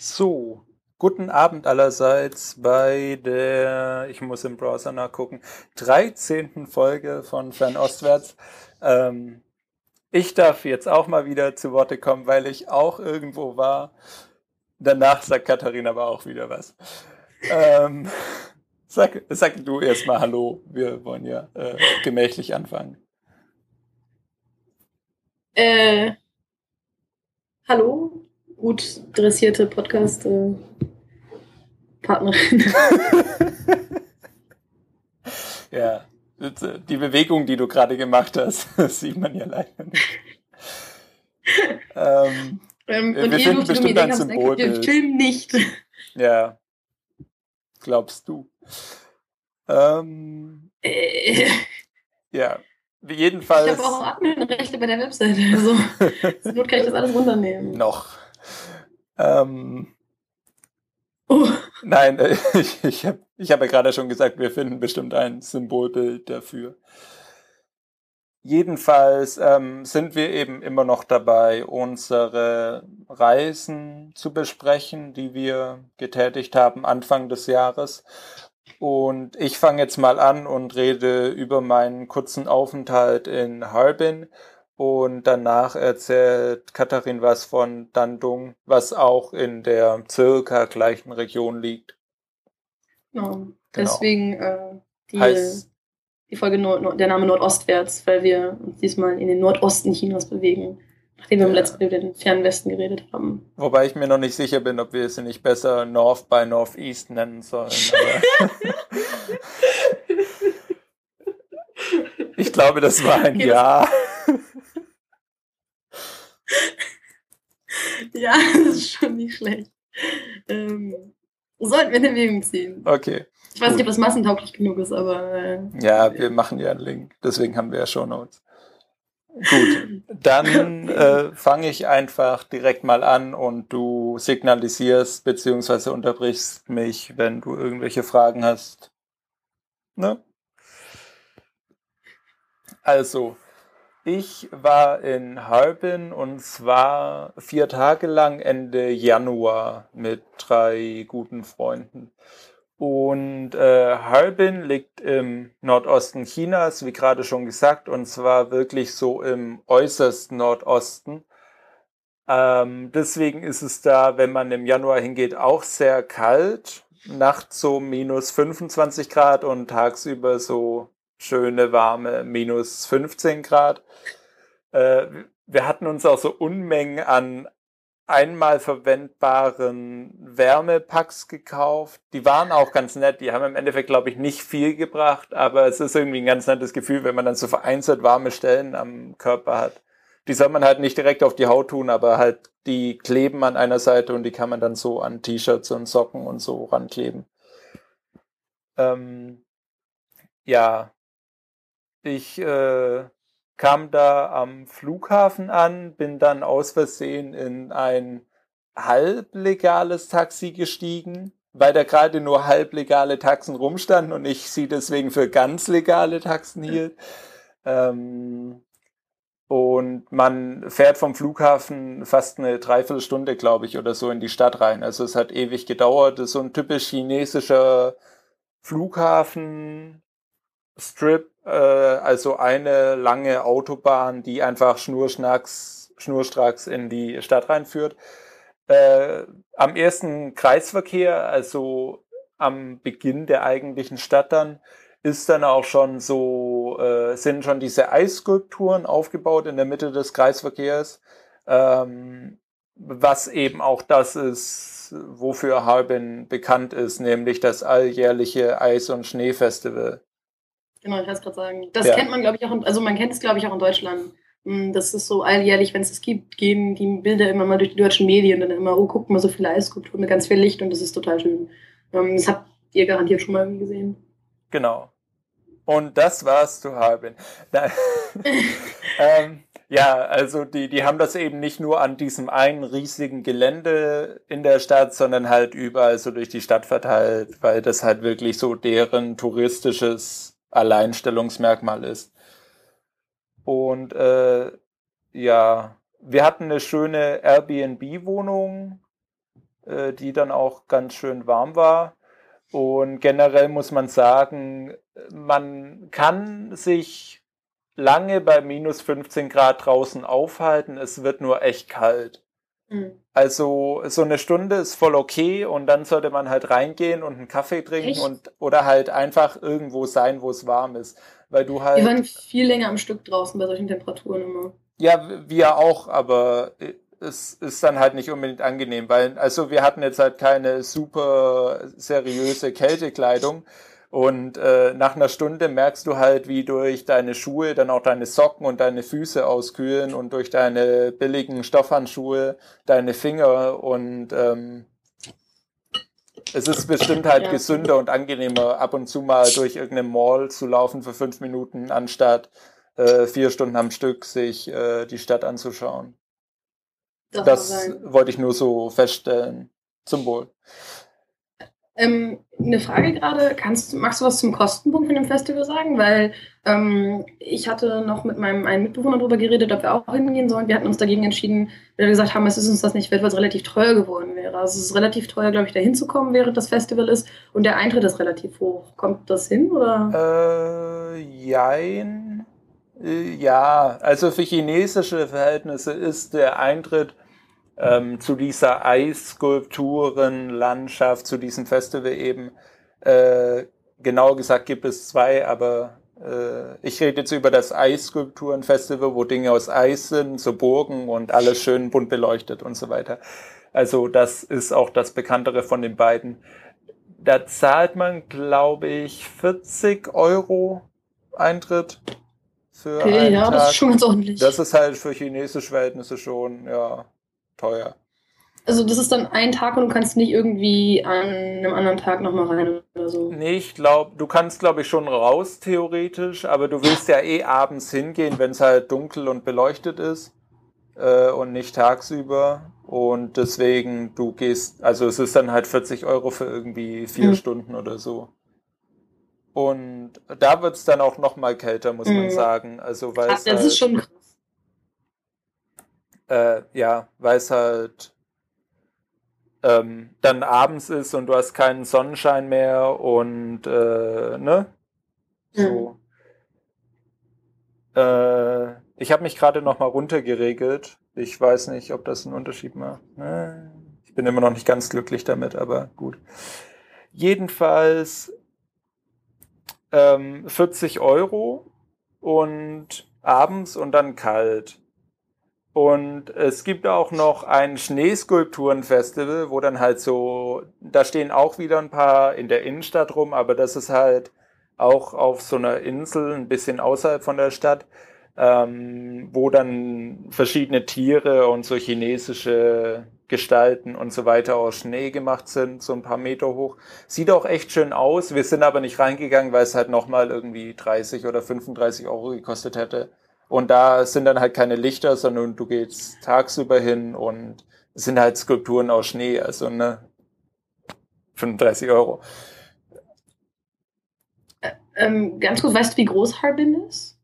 So, guten Abend allerseits bei der, ich muss im Browser nachgucken, 13. Folge von Fernostwärts. Ähm, ich darf jetzt auch mal wieder zu Worte kommen, weil ich auch irgendwo war. Danach sagt Katharina aber auch wieder was. Ähm, sag, sag du erstmal Hallo, wir wollen ja äh, gemächlich anfangen. Äh, hallo, gut dressierte Podcast-Partnerin. ja, die Bewegung, die du gerade gemacht hast, sieht man ja leider nicht. ähm, ähm, wir und wir finden bestimmt ein Symbolbild. Film nicht. Ja, glaubst du. Ähm, äh. Ja, jedenfalls. Ich habe auch Adminrechte bei der Webseite. Also, zur Not kann ich das alles runternehmen. Noch. Ähm, oh. Nein, äh, ich, ich habe ich hab ja gerade schon gesagt, wir finden bestimmt ein Symbolbild dafür. Jedenfalls ähm, sind wir eben immer noch dabei, unsere Reisen zu besprechen, die wir getätigt haben Anfang des Jahres. Und ich fange jetzt mal an und rede über meinen kurzen Aufenthalt in Harbin und danach erzählt Katharin was von Dandung, was auch in der circa gleichen Region liegt. Genau. genau. Deswegen äh, die, heißt, die Folge Nord, Nord, der Name Nordostwärts, weil wir uns diesmal in den Nordosten Chinas bewegen, nachdem wir ja. im letzten Mal über den fernen Westen geredet haben. Wobei ich mir noch nicht sicher bin, ob wir sie nicht besser North by Northeast nennen sollen. ich glaube, das war ein okay, Ja. ja, das ist schon nicht schlecht. Ähm, sollten wir in Erwägung ziehen. Okay. Ich weiß nicht, ob das massentauglich genug ist, aber. Äh, ja, wir machen ja einen Link. Deswegen haben wir ja Show Notes. Gut, dann äh, fange ich einfach direkt mal an und du signalisierst bzw. unterbrichst mich, wenn du irgendwelche Fragen hast. Ne? Also, ich war in Harbin und zwar vier Tage lang Ende Januar mit drei guten Freunden. Und äh, Harbin liegt im Nordosten Chinas, wie gerade schon gesagt, und zwar wirklich so im äußersten Nordosten. Ähm, deswegen ist es da, wenn man im Januar hingeht, auch sehr kalt. Nachts so minus 25 Grad und tagsüber so schöne warme minus 15 Grad. Äh, wir hatten uns auch so Unmengen an einmal verwendbaren Wärmepacks gekauft. Die waren auch ganz nett. Die haben im Endeffekt, glaube ich, nicht viel gebracht, aber es ist irgendwie ein ganz nettes Gefühl, wenn man dann so vereinzelt warme Stellen am Körper hat. Die soll man halt nicht direkt auf die Haut tun, aber halt die kleben an einer Seite und die kann man dann so an T-Shirts und Socken und so rankleben. Ähm, ja, ich äh, kam da am Flughafen an, bin dann aus Versehen in ein halblegales Taxi gestiegen, weil da gerade nur halblegale Taxen rumstanden und ich sie deswegen für ganz legale Taxen hielt. Ähm, und man fährt vom Flughafen fast eine Dreiviertelstunde, glaube ich, oder so in die Stadt rein. Also es hat ewig gedauert. Das ist so ein typisch chinesischer Flughafen, Strip, äh, also eine lange Autobahn, die einfach schnurschnacks, schnurstracks in die Stadt reinführt. Äh, am ersten Kreisverkehr, also am Beginn der eigentlichen Stadt dann, ist dann auch schon so, äh, sind schon diese Eisskulpturen aufgebaut in der Mitte des Kreisverkehrs, ähm, was eben auch das ist, wofür Harbin bekannt ist, nämlich das alljährliche Eis- und Schneefestival. Genau, ich wollte es gerade sagen. Das ja. kennt man, glaube ich, auch, in, also man kennt es, glaube ich, auch in Deutschland. Hm, das ist so alljährlich, wenn es das gibt, gehen die Bilder immer mal durch die deutschen Medien dann immer, oh, guck mal, so viele Eisskulpturen mit ganz viel Licht und das ist total schön. Ähm, das habt ihr garantiert schon mal gesehen. Genau. Und das war's zu Harbin. ähm, ja, also die, die haben das eben nicht nur an diesem einen riesigen Gelände in der Stadt, sondern halt überall so durch die Stadt verteilt, weil das halt wirklich so deren touristisches Alleinstellungsmerkmal ist. Und äh, ja, wir hatten eine schöne Airbnb-Wohnung äh, die dann auch ganz schön warm war. Und generell muss man sagen, man kann sich lange bei minus 15 Grad draußen aufhalten. Es wird nur echt kalt. Mhm. Also so eine Stunde ist voll okay und dann sollte man halt reingehen und einen Kaffee trinken echt? und oder halt einfach irgendwo sein, wo es warm ist. Weil du halt. Wir waren viel länger am Stück draußen bei solchen Temperaturen immer. Ja, wir auch, aber es ist dann halt nicht unbedingt angenehm, weil, also wir hatten jetzt halt keine super seriöse Kältekleidung. Und äh, nach einer Stunde merkst du halt, wie durch deine Schuhe dann auch deine Socken und deine Füße auskühlen und durch deine billigen Stoffhandschuhe deine Finger und ähm, es ist bestimmt halt ja. gesünder und angenehmer, ab und zu mal durch irgendeine Mall zu laufen für fünf Minuten, anstatt äh, vier Stunden am Stück sich äh, die Stadt anzuschauen. Das, das wollte ich nur so feststellen. Zum Wohl. Ähm, eine Frage gerade, kannst, magst du was zum Kostenpunkt von dem Festival sagen? Weil ähm, ich hatte noch mit meinem einen Mitbewohner darüber geredet, ob wir auch hingehen sollen. Wir hatten uns dagegen entschieden, weil wir gesagt haben, es ist uns das nicht wert, weil es relativ teuer geworden wäre. Also es ist relativ teuer, glaube ich, da hinzukommen, während das Festival ist. Und der Eintritt ist relativ hoch. Kommt das hin, oder? Äh, jein. Äh, ja, also für chinesische Verhältnisse ist der Eintritt ähm, zu dieser Eisskulpturenlandschaft, zu diesem Festival eben. Äh, genauer gesagt gibt es zwei, aber äh, ich rede jetzt über das Eisskulpturenfestival, wo Dinge aus Eis sind, so Burgen und alles schön bunt beleuchtet und so weiter. Also das ist auch das bekanntere von den beiden. Da zahlt man, glaube ich, 40 Euro Eintritt für okay, einen ja, Tag. das ist schon ganz ordentlich. Das ist halt für chinesische Verhältnisse schon, ja, teuer. Also das ist dann ein Tag und du kannst nicht irgendwie an einem anderen Tag nochmal rein oder so. Nee, ich glaube, du kannst glaube ich schon raus theoretisch, aber du willst ja eh abends hingehen, wenn es halt dunkel und beleuchtet ist äh, und nicht tagsüber. Und deswegen, du gehst, also es ist dann halt 40 Euro für irgendwie vier mhm. Stunden oder so. Und da wird es dann auch nochmal kälter, muss mhm. man sagen. Also weil Ach, das halt, ist schon krass. Äh, ja, weil es halt ähm, dann abends ist und du hast keinen Sonnenschein mehr und äh, ne? So. Mhm. Äh, ich habe mich gerade noch mal runtergeregelt. Ich weiß nicht, ob das einen Unterschied macht. Ne? Ich bin immer noch nicht ganz glücklich damit, aber gut. Jedenfalls ähm, 40 Euro und abends und dann kalt. Und es gibt auch noch ein Schneeskulpturenfestival, wo dann halt so, da stehen auch wieder ein paar in der Innenstadt rum, aber das ist halt auch auf so einer Insel, ein bisschen außerhalb von der Stadt, ähm, wo dann verschiedene Tiere und so chinesische Gestalten und so weiter aus Schnee gemacht sind, so ein paar Meter hoch. Sieht auch echt schön aus. Wir sind aber nicht reingegangen, weil es halt nochmal irgendwie 30 oder 35 Euro gekostet hätte. Und da sind dann halt keine Lichter, sondern du gehst tagsüber hin und es sind halt Skulpturen aus Schnee, also ne 35 Euro. ähm, ganz kurz, weißt du, wie groß Harbin ist?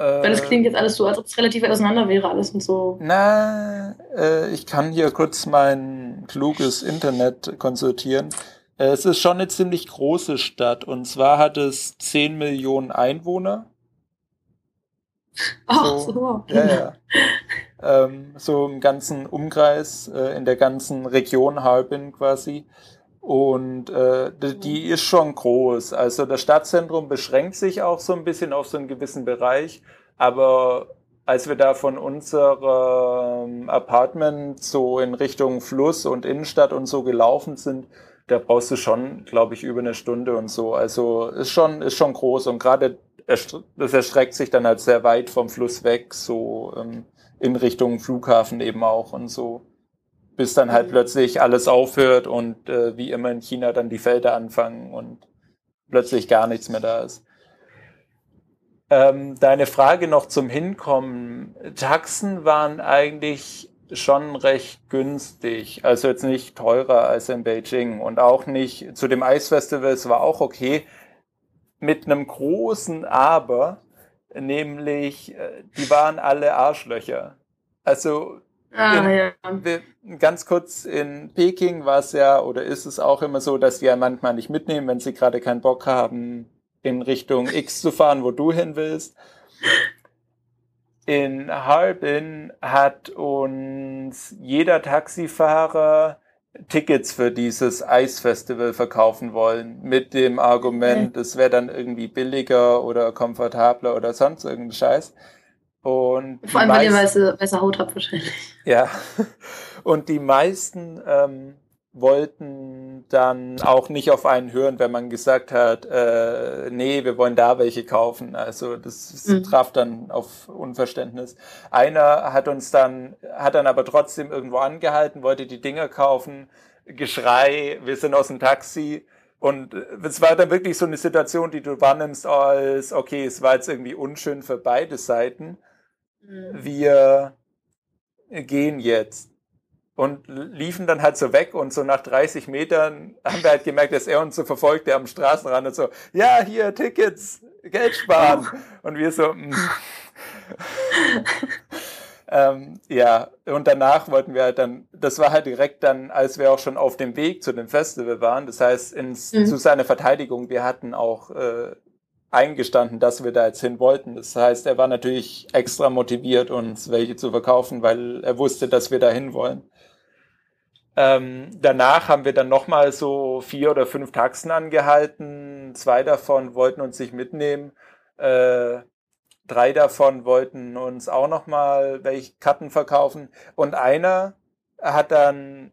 Äh, Weil es klingt jetzt alles so, als ob es relativ auseinander wäre, alles und so. Na, äh, ich kann hier kurz mein kluges Internet konsultieren. Äh, es ist schon eine ziemlich große Stadt und zwar hat es 10 Millionen Einwohner. Ach so. so. Ja, ja. ähm, so im ganzen Umkreis, äh, in der ganzen Region Harbin quasi. Und äh, die ist schon groß. Also das Stadtzentrum beschränkt sich auch so ein bisschen auf so einen gewissen Bereich. Aber als wir da von unserem Apartment so in Richtung Fluss und Innenstadt und so gelaufen sind, da brauchst du schon, glaube ich, über eine Stunde und so. Also ist schon, ist schon groß. Und gerade das erstreckt sich dann halt sehr weit vom Fluss weg, so ähm, in Richtung Flughafen eben auch und so. Bis dann halt mhm. plötzlich alles aufhört und äh, wie immer in China dann die Felder anfangen und plötzlich gar nichts mehr da ist. Ähm, deine Frage noch zum Hinkommen. Taxen waren eigentlich schon recht günstig, also jetzt nicht teurer als in Beijing und auch nicht zu dem Eisfestival, es war auch okay, mit einem großen Aber, nämlich äh, die waren alle Arschlöcher. Also Ah, in, ja. Ganz kurz, in Peking war es ja, oder ist es auch immer so, dass die ja manchmal nicht mitnehmen, wenn sie gerade keinen Bock haben, in Richtung X zu fahren, wo du hin willst. In Harbin hat uns jeder Taxifahrer Tickets für dieses Eisfestival verkaufen wollen, mit dem Argument, es wäre dann irgendwie billiger oder komfortabler oder sonst irgendein Scheiß. Und Vor allem, weil ihr weiße, weiße Haut habt wahrscheinlich. Ja. Und die meisten ähm, wollten dann auch nicht auf einen hören, wenn man gesagt hat, äh, nee, wir wollen da welche kaufen. Also das mhm. traf dann auf Unverständnis. Einer hat uns dann, hat dann aber trotzdem irgendwo angehalten, wollte die Dinger kaufen, Geschrei, wir sind aus dem Taxi. Und es war dann wirklich so eine Situation, die du wahrnimmst als, okay, es war jetzt irgendwie unschön für beide Seiten. Mhm. Wir gehen jetzt und liefen dann halt so weg und so nach 30 Metern haben wir halt gemerkt, dass er uns so verfolgt, der am Straßenrand und so, ja, hier Tickets, Geld sparen. Und wir so, mm. ähm, ja, und danach wollten wir halt dann, das war halt direkt dann, als wir auch schon auf dem Weg zu dem Festival waren. Das heißt, ins, mhm. zu seiner Verteidigung, wir hatten auch äh, eingestanden, dass wir da jetzt hin wollten. Das heißt, er war natürlich extra motiviert, uns welche zu verkaufen, weil er wusste, dass wir da hin wollen. Ähm, danach haben wir dann nochmal so vier oder fünf Taxen angehalten. Zwei davon wollten uns nicht mitnehmen. Äh, drei davon wollten uns auch nochmal welche Karten verkaufen. Und einer hat dann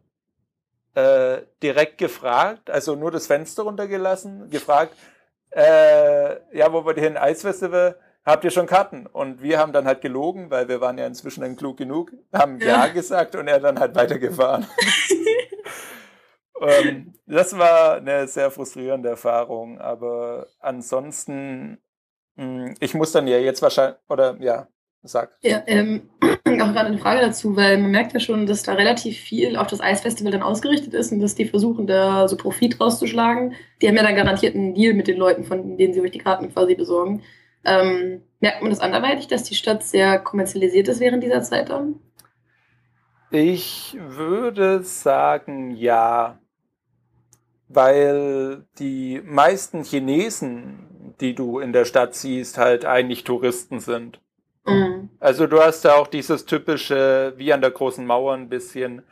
äh, direkt gefragt, also nur das Fenster runtergelassen, gefragt, äh, ja, wo wir hin? Eisfestival? Habt ihr schon Karten? Und wir haben dann halt gelogen, weil wir waren ja inzwischen dann klug genug, haben Ja, ja gesagt und er dann halt weitergefahren. ähm, das war eine sehr frustrierende Erfahrung, aber ansonsten, hm, ich muss dann ja jetzt wahrscheinlich, oder ja, sag. Ja, ähm, auch gerade eine Frage dazu, weil man merkt ja schon, dass da relativ viel auf das Eisfestival dann ausgerichtet ist und dass die versuchen, da so Profit rauszuschlagen. Die haben ja dann garantiert einen Deal mit den Leuten, von denen sie euch die Karten quasi besorgen. Ähm, merkt man das anderweitig, dass die Stadt sehr kommerzialisiert ist während dieser Zeit dann? Ich würde sagen, ja. Weil die meisten Chinesen, die du in der Stadt siehst, halt eigentlich Touristen sind. Mhm. Also du hast da auch dieses typische, wie an der großen Mauer ein bisschen,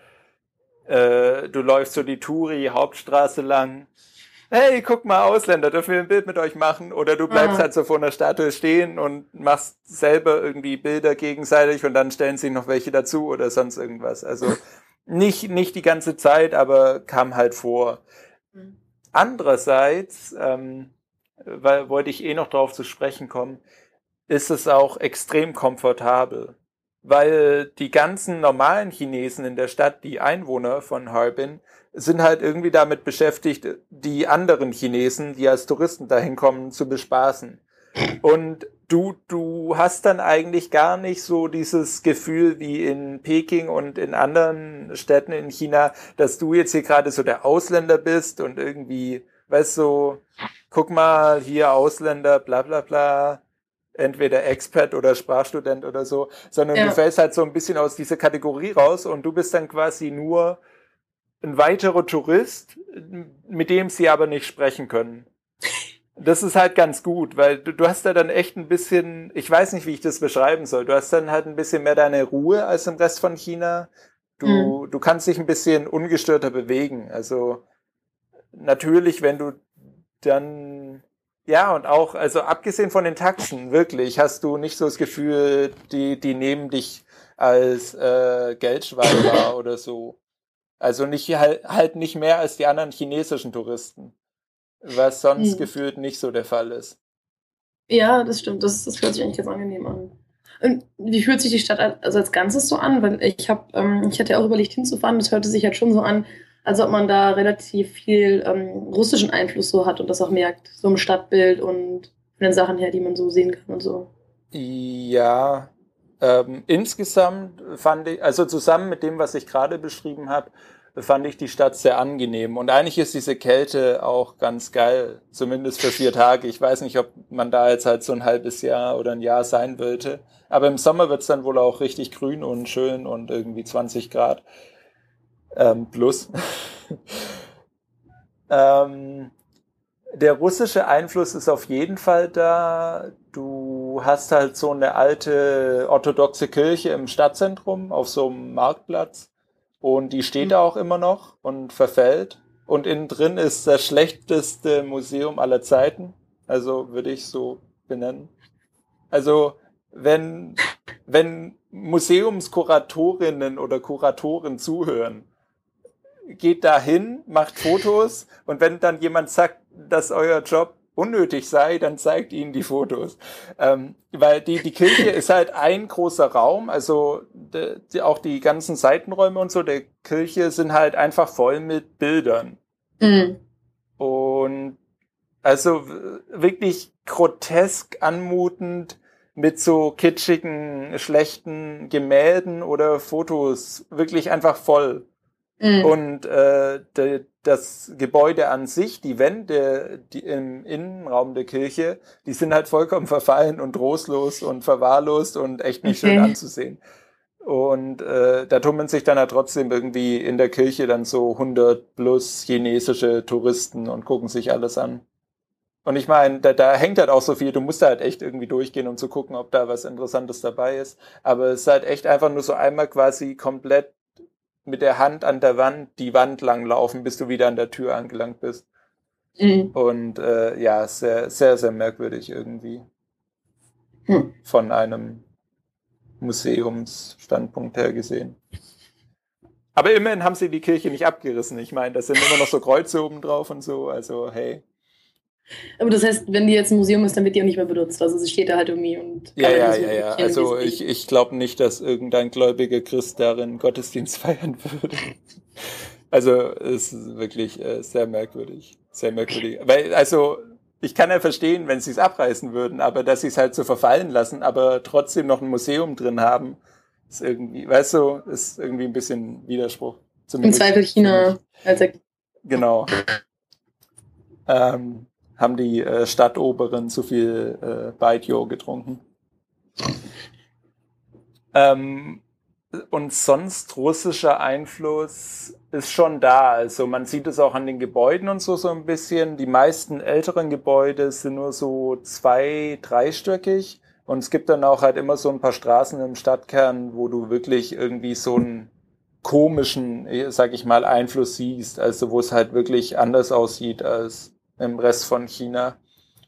äh, du läufst so die Touri-Hauptstraße lang hey, guck mal, Ausländer, dürfen wir ein Bild mit euch machen? Oder du bleibst ah. halt so vor einer Statue stehen und machst selber irgendwie Bilder gegenseitig und dann stellen sie noch welche dazu oder sonst irgendwas. Also nicht, nicht die ganze Zeit, aber kam halt vor. Mhm. Andererseits, ähm, weil wollte ich eh noch drauf zu sprechen kommen, ist es auch extrem komfortabel. Weil die ganzen normalen Chinesen in der Stadt, die Einwohner von Harbin, sind halt irgendwie damit beschäftigt, die anderen Chinesen, die als Touristen dahin kommen, zu bespaßen. Und du, du hast dann eigentlich gar nicht so dieses Gefühl wie in Peking und in anderen Städten in China, dass du jetzt hier gerade so der Ausländer bist und irgendwie, weißt du, so, guck mal, hier Ausländer, bla bla bla, entweder Expert oder Sprachstudent oder so, sondern ja. du fällst halt so ein bisschen aus dieser Kategorie raus und du bist dann quasi nur ein weiterer Tourist, mit dem sie aber nicht sprechen können. Das ist halt ganz gut, weil du, du hast da dann echt ein bisschen, ich weiß nicht, wie ich das beschreiben soll, du hast dann halt ein bisschen mehr deine Ruhe als im Rest von China. Du, mhm. du kannst dich ein bisschen ungestörter bewegen. Also natürlich, wenn du dann ja, und auch, also abgesehen von den Taxen, wirklich, hast du nicht so das Gefühl, die, die nehmen dich als äh, Geldschweizer oder so. Also nicht halt, nicht mehr als die anderen chinesischen Touristen, was sonst hm. gefühlt nicht so der Fall ist. Ja, das stimmt. Das, das hört sich eigentlich ganz angenehm an. Und wie fühlt sich die Stadt also als Ganzes so an? Weil ich habe, ähm, ich hatte ja auch überlegt hinzufahren. Das hörte sich halt schon so an, als ob man da relativ viel ähm, russischen Einfluss so hat und das auch merkt, so im Stadtbild und von den Sachen her, die man so sehen kann und so. Ja, ähm, insgesamt fand ich, also zusammen mit dem, was ich gerade beschrieben habe, fand ich die Stadt sehr angenehm. Und eigentlich ist diese Kälte auch ganz geil, zumindest für vier Tage. Ich weiß nicht, ob man da jetzt halt so ein halbes Jahr oder ein Jahr sein wollte. Aber im Sommer wird's dann wohl auch richtig grün und schön und irgendwie 20 Grad ähm, plus. ähm, der russische Einfluss ist auf jeden Fall da. Du hast halt so eine alte orthodoxe Kirche im Stadtzentrum auf so einem Marktplatz und die steht mhm. da auch immer noch und verfällt. Und innen drin ist das schlechteste Museum aller Zeiten. Also würde ich so benennen. Also wenn, wenn Museumskuratorinnen oder Kuratoren zuhören, geht dahin, macht Fotos und wenn dann jemand sagt, dass euer Job unnötig sei, dann zeigt ihnen die Fotos. Ähm, weil die, die Kirche ist halt ein großer Raum, also de, die, auch die ganzen Seitenräume und so der Kirche sind halt einfach voll mit Bildern. Mhm. Und also wirklich grotesk anmutend mit so kitschigen, schlechten Gemälden oder Fotos wirklich einfach voll. Mhm. Und äh, de, das Gebäude an sich, die Wände die im Innenraum der Kirche, die sind halt vollkommen verfallen und trostlos und verwahrlost und echt nicht okay. schön anzusehen. Und äh, da tummeln sich dann halt trotzdem irgendwie in der Kirche dann so 100 plus chinesische Touristen und gucken sich alles an. Und ich meine, da, da hängt halt auch so viel, du musst da halt echt irgendwie durchgehen, um zu gucken, ob da was Interessantes dabei ist. Aber es ist halt echt einfach nur so einmal quasi komplett mit der Hand an der Wand die Wand lang laufen, bis du wieder an der Tür angelangt bist. Mhm. Und äh, ja, sehr, sehr, sehr merkwürdig irgendwie. Hm. Von einem Museumsstandpunkt her gesehen. Aber immerhin haben sie die Kirche nicht abgerissen. Ich meine, da sind immer noch so Kreuze oben drauf und so. Also, hey. Aber das heißt, wenn die jetzt ein Museum ist, dann wird die auch nicht mehr benutzt. Also sie steht da halt irgendwie und. Ja, ja, ja, ja. Also ich, ich glaube nicht, dass irgendein gläubiger Christ darin Gottesdienst feiern würde. Also es ist wirklich äh, sehr merkwürdig. Sehr merkwürdig. Weil, also, ich kann ja verstehen, wenn sie es abreißen würden, aber dass sie es halt so verfallen lassen, aber trotzdem noch ein Museum drin haben, ist irgendwie, weißt du, ist irgendwie ein bisschen Widerspruch. Im Zweifel China. Also genau. Ähm, haben die äh, Stadtoberen zu viel äh, Baijiu getrunken. Ähm, und sonst russischer Einfluss ist schon da. Also man sieht es auch an den Gebäuden und so so ein bisschen. Die meisten älteren Gebäude sind nur so zwei, dreistöckig. Und es gibt dann auch halt immer so ein paar Straßen im Stadtkern, wo du wirklich irgendwie so einen komischen, sag ich mal, Einfluss siehst. Also wo es halt wirklich anders aussieht als im Rest von China.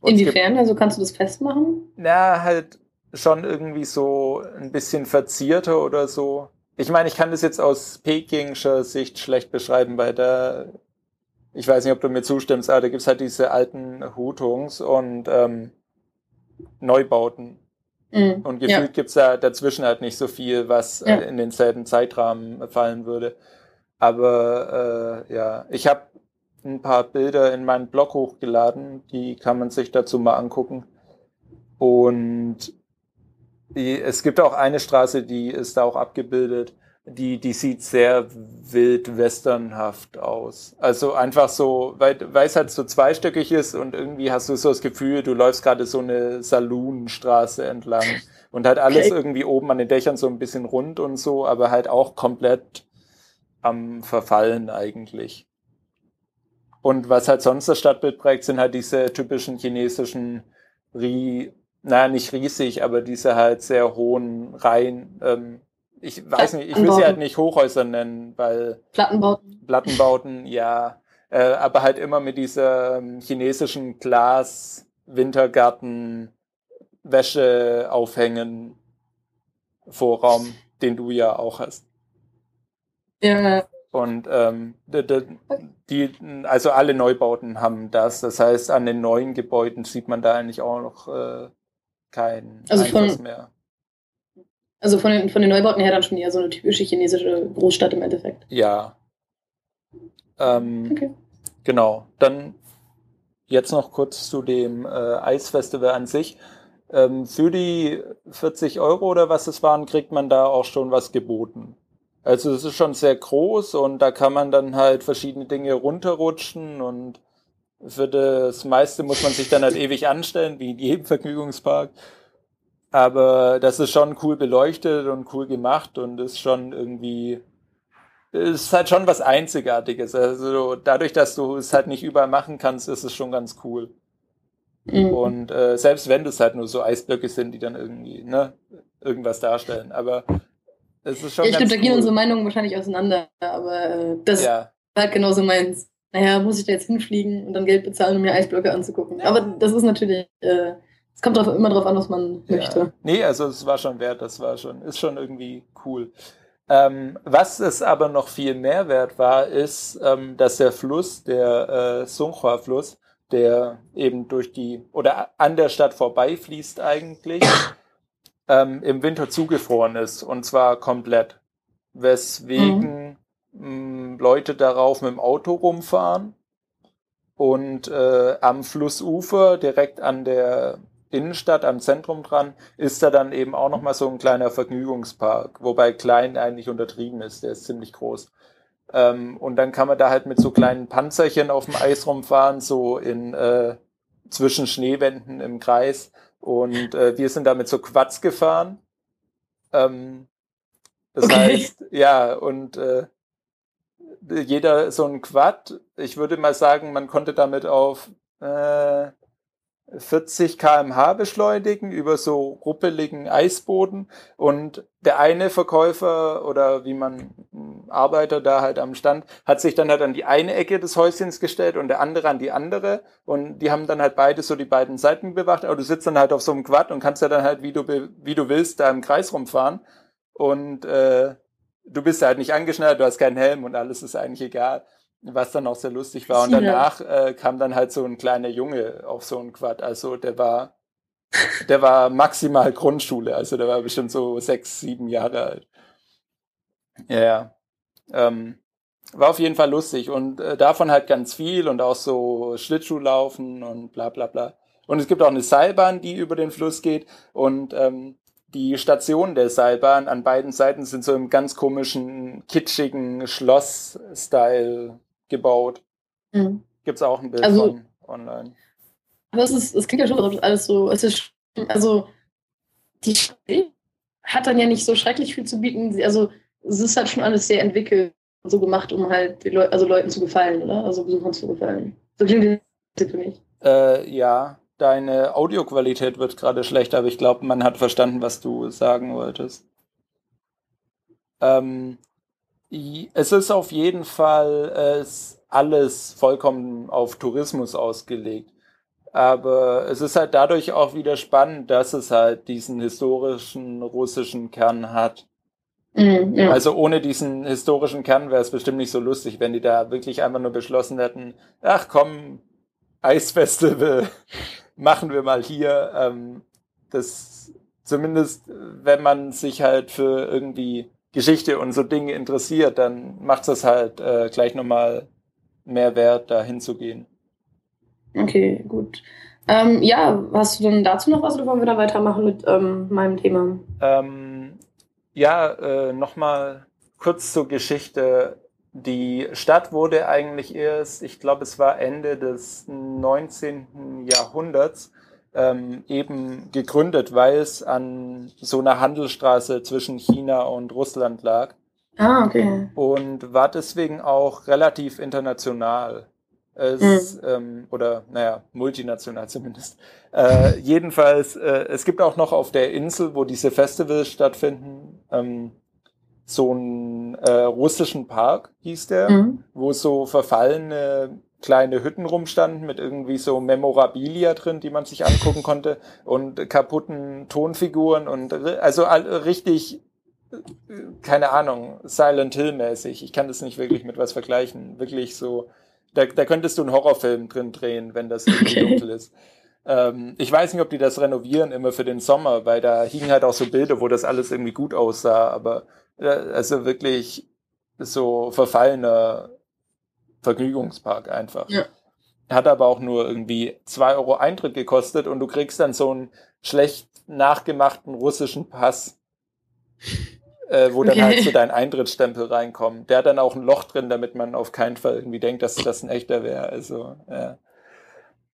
Und Inwiefern? Gibt, also kannst du das festmachen? Na, halt schon irgendwie so ein bisschen verzierter oder so. Ich meine, ich kann das jetzt aus Pekingscher Sicht schlecht beschreiben, weil da, ich weiß nicht, ob du mir zustimmst, aber da gibt's halt diese alten Hutungs und ähm, Neubauten. Mhm, und gefühlt ja. gibt's da dazwischen halt nicht so viel, was ja. äh, in denselben Zeitrahmen fallen würde. Aber äh, ja, ich habe ein paar Bilder in meinen Blog hochgeladen, die kann man sich dazu mal angucken. Und es gibt auch eine Straße, die ist da auch abgebildet, die, die sieht sehr wild westernhaft aus. Also einfach so, weil, weil es halt so zweistöckig ist und irgendwie hast du so das Gefühl, du läufst gerade so eine Saloonstraße entlang und halt alles okay. irgendwie oben an den Dächern so ein bisschen rund und so, aber halt auch komplett am Verfallen eigentlich. Und was halt sonst das Stadtbild prägt, sind halt diese typischen chinesischen, Rie, naja, nicht riesig, aber diese halt sehr hohen Reihen. Ähm, ich weiß nicht, ich will sie halt nicht Hochhäuser nennen, weil Plattenbauten. Plattenbauten, ja. Äh, aber halt immer mit dieser ähm, chinesischen Glas, Wintergarten, Wäsche aufhängen, Vorraum, den du ja auch hast. Ja, und ähm, die, also alle Neubauten haben das. Das heißt, an den neuen Gebäuden sieht man da eigentlich auch noch äh, kein also Einfluss von, mehr. Also von den, von den Neubauten her dann schon eher so eine typische chinesische Großstadt im Endeffekt. Ja. Ähm, okay. Genau. Dann jetzt noch kurz zu dem äh, Eisfestival an sich. Ähm, für die 40 Euro oder was es waren, kriegt man da auch schon was geboten. Also es ist schon sehr groß und da kann man dann halt verschiedene Dinge runterrutschen und für das meiste muss man sich dann halt ewig anstellen, wie in jedem Vergnügungspark. Aber das ist schon cool beleuchtet und cool gemacht und ist schon irgendwie, ist halt schon was Einzigartiges. Also dadurch, dass du es halt nicht überall machen kannst, ist es schon ganz cool. Mhm. Und äh, selbst wenn das halt nur so Eisblöcke sind, die dann irgendwie ne, irgendwas darstellen. Aber es ist schon. Ja, ich glaube, da gehen unsere Meinungen wahrscheinlich auseinander, aber äh, das ja. ist halt genauso meins. Naja, muss ich da jetzt hinfliegen und dann Geld bezahlen, um mir Eisblöcke anzugucken. Ja. Aber das ist natürlich, äh, es kommt drauf, immer drauf an, was man ja. möchte. Nee, also es war schon wert, das war schon, ist schon irgendwie cool. Ähm, was es aber noch viel mehr wert war, ist, ähm, dass der Fluss, der äh, Songhua-Fluss, der eben durch die oder an der Stadt vorbeifließt eigentlich, ähm, im Winter zugefroren ist und zwar komplett. Weswegen mhm. mh, Leute darauf mit dem Auto rumfahren und äh, am Flussufer direkt an der Innenstadt, am Zentrum dran, ist da dann eben auch nochmal so ein kleiner Vergnügungspark, wobei klein eigentlich untertrieben ist, der ist ziemlich groß. Ähm, und dann kann man da halt mit so kleinen Panzerchen auf dem Eis rumfahren, so in äh, zwischen Schneewänden im Kreis. Und äh, wir sind damit so Quads gefahren. Ähm, das okay. heißt, ja, und äh, jeder so ein Quad, ich würde mal sagen, man konnte damit auf äh, 40 kmh beschleunigen über so ruppeligen Eisboden. Und der eine Verkäufer oder wie man Arbeiter da halt am Stand hat sich dann halt an die eine Ecke des Häuschens gestellt und der andere an die andere. Und die haben dann halt beide so die beiden Seiten bewacht, aber du sitzt dann halt auf so einem Quad und kannst ja dann halt wie du wie du willst da im Kreis rumfahren. Und äh, du bist halt nicht angeschnallt, du hast keinen Helm und alles ist eigentlich egal was dann auch sehr lustig war. Und danach äh, kam dann halt so ein kleiner Junge auf so ein Quad. Also der war, der war maximal Grundschule. Also der war bestimmt so sechs, sieben Jahre alt. Ja, ja. Ähm, war auf jeden Fall lustig und äh, davon halt ganz viel und auch so Schlittschuhlaufen und bla bla bla. Und es gibt auch eine Seilbahn, die über den Fluss geht und ähm, die Stationen der Seilbahn an beiden Seiten sind so im ganz komischen, kitschigen Schloss-Style gebaut. Mhm. Gibt es auch ein Bild also, von online. Aber es, ist, es klingt ja schon alles so. Es ist, also, die Spiel hat dann ja nicht so schrecklich viel zu bieten. Also, es ist halt schon alles sehr entwickelt und so gemacht, um halt Leu also Leuten zu gefallen, oder? Also Besuchern zu gefallen. So klingt das für mich. Äh, ja, deine Audioqualität wird gerade schlechter, aber ich glaube, man hat verstanden, was du sagen wolltest. Ähm, es ist auf jeden Fall äh, alles vollkommen auf Tourismus ausgelegt. Aber es ist halt dadurch auch wieder spannend, dass es halt diesen historischen russischen Kern hat. Mhm, ja. Also ohne diesen historischen Kern wäre es bestimmt nicht so lustig, wenn die da wirklich einfach nur beschlossen hätten, ach komm, Eisfestival machen wir mal hier. Ähm, das zumindest, wenn man sich halt für irgendwie Geschichte und so Dinge interessiert, dann macht es halt äh, gleich nochmal mehr wert, da hinzugehen. Okay, gut. Ähm, ja, hast du denn dazu noch was oder wollen wir da weitermachen mit ähm, meinem Thema? Ähm, ja, äh, nochmal kurz zur Geschichte. Die Stadt wurde eigentlich erst, ich glaube, es war Ende des 19. Jahrhunderts ähm, eben gegründet, weil es an so einer Handelsstraße zwischen China und Russland lag. Ah, okay. Und war deswegen auch relativ international. Es, mhm. ähm, oder naja, multinational zumindest. Äh, jedenfalls, äh, es gibt auch noch auf der Insel, wo diese Festivals stattfinden, ähm, so einen äh, russischen Park, hieß der, mhm. wo so verfallene kleine Hütten rumstanden mit irgendwie so Memorabilia drin, die man sich angucken konnte und kaputten Tonfiguren und also richtig keine Ahnung, Silent Hill mäßig. Ich kann das nicht wirklich mit was vergleichen. Wirklich so, da, da könntest du einen Horrorfilm drin drehen, wenn das irgendwie dunkel ist. Ähm, ich weiß nicht, ob die das renovieren immer für den Sommer, weil da hingen halt auch so Bilder, wo das alles irgendwie gut aussah, aber äh, also wirklich so verfallener Vergnügungspark einfach. Ja. Hat aber auch nur irgendwie zwei Euro Eintritt gekostet und du kriegst dann so einen schlecht nachgemachten russischen Pass. äh, wo okay. dann halt so dein Eintrittsstempel reinkommt. Der hat dann auch ein Loch drin, damit man auf keinen Fall irgendwie denkt, dass das ein echter wäre. Also, ja.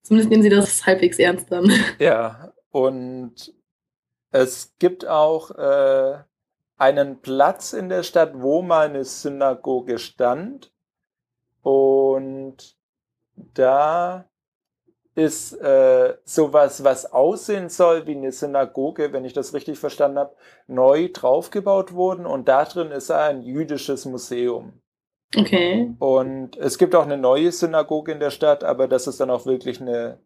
Zumindest nehmen sie das halbwegs ernst dann. Ja, und es gibt auch äh, einen Platz in der Stadt, wo mal eine Synagoge stand. Und da ist äh, sowas, was aussehen soll wie eine Synagoge, wenn ich das richtig verstanden habe, neu draufgebaut worden und da drin ist ein jüdisches Museum. Okay. Und es gibt auch eine neue Synagoge in der Stadt, aber das ist dann auch wirklich eine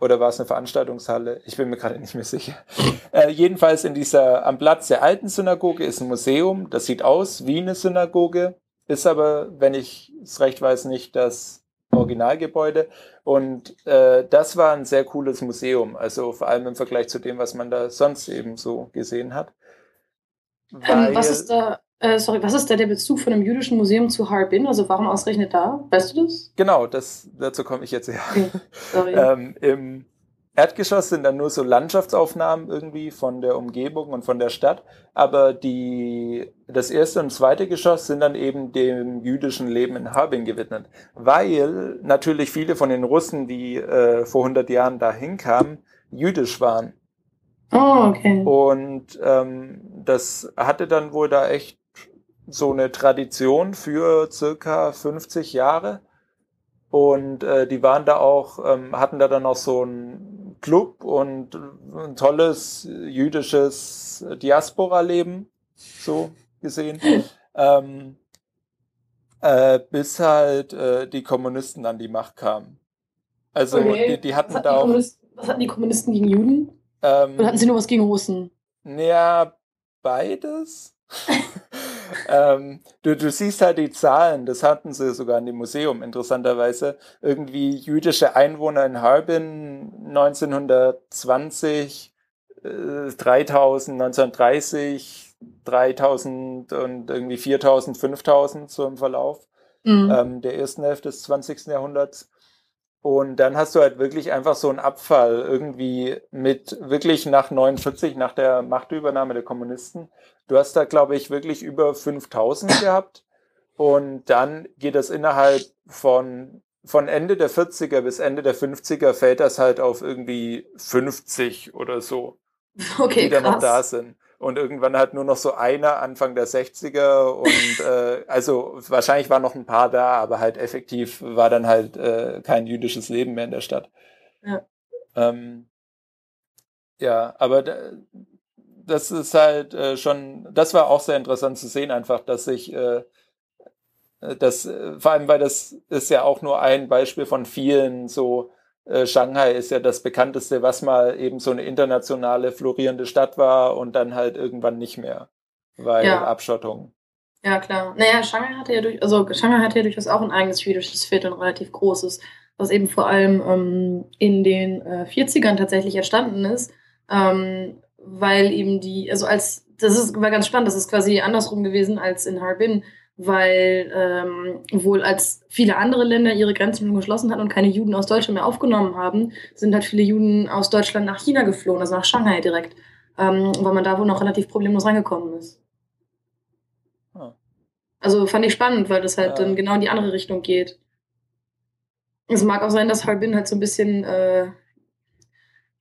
oder war es eine Veranstaltungshalle? Ich bin mir gerade nicht mehr sicher. Äh, jedenfalls in dieser, am Platz der alten Synagoge ist ein Museum. Das sieht aus wie eine Synagoge, ist aber, wenn ich es recht weiß, nicht das Originalgebäude. Und äh, das war ein sehr cooles Museum. Also vor allem im Vergleich zu dem, was man da sonst eben so gesehen hat. Ähm, was ist da, äh, sorry, was ist da der Bezug von einem jüdischen Museum zu Harbin? Also warum ausgerechnet da? Weißt du das? Genau, das, dazu komme ich jetzt her. Okay. ähm, Im Erdgeschoss sind dann nur so Landschaftsaufnahmen irgendwie von der Umgebung und von der Stadt, aber die, das erste und zweite Geschoss sind dann eben dem jüdischen Leben in Harbin gewidmet, weil natürlich viele von den Russen, die äh, vor 100 Jahren da hinkamen, jüdisch waren. Oh, okay. Und ähm, das hatte dann wohl da echt so eine Tradition für circa 50 Jahre. Und äh, die waren da auch, ähm, hatten da dann auch so ein Club und ein tolles jüdisches Diaspora-Leben, so gesehen. Ähm, äh, bis halt äh, die Kommunisten an die Macht kamen. Also okay. die, die hatten da auch. Was hatten die Kommunisten gegen Juden? Ähm, Oder hatten sie nur was gegen Russen? Ja, beides. ähm, du, du siehst halt die Zahlen, das hatten sie sogar in dem Museum, interessanterweise. Irgendwie jüdische Einwohner in Harbin 1920, äh, 3000, 1930, 3000 und irgendwie 4000, 5000 so im Verlauf mhm. ähm, der ersten Hälfte des 20. Jahrhunderts. Und dann hast du halt wirklich einfach so einen Abfall irgendwie mit wirklich nach 49, nach der Machtübernahme der Kommunisten. Du hast da, glaube ich, wirklich über 5000 gehabt. Und dann geht das innerhalb von, von Ende der 40er bis Ende der 50er fällt das halt auf irgendwie 50 oder so. Okay, die da noch da sind und irgendwann halt nur noch so einer Anfang der 60er und äh, also wahrscheinlich waren noch ein paar da, aber halt effektiv war dann halt äh, kein jüdisches Leben mehr in der Stadt. Ja, ähm, ja aber das ist halt äh, schon, das war auch sehr interessant zu sehen, einfach, dass sich äh, das, vor allem, weil das ist ja auch nur ein Beispiel von vielen so äh, Shanghai ist ja das bekannteste, was mal eben so eine internationale florierende Stadt war und dann halt irgendwann nicht mehr, weil ja. Abschottung. Ja, klar. Naja, Shanghai hatte ja durch, also Shanghai hatte ja durchaus auch ein eigenes jüdisches Viertel, ein relativ großes, was eben vor allem ähm, in den äh, 40ern tatsächlich entstanden ist, ähm, weil eben die, also als, das ist war ganz spannend, das ist quasi andersrum gewesen als in Harbin weil ähm, wohl als viele andere Länder ihre Grenzen geschlossen hatten und keine Juden aus Deutschland mehr aufgenommen haben, sind halt viele Juden aus Deutschland nach China geflohen, also nach Shanghai direkt, ähm, weil man da wohl noch relativ problemlos reingekommen ist. Oh. Also fand ich spannend, weil das halt ja. dann genau in die andere Richtung geht. Es mag auch sein, dass Harbin halt so ein bisschen äh,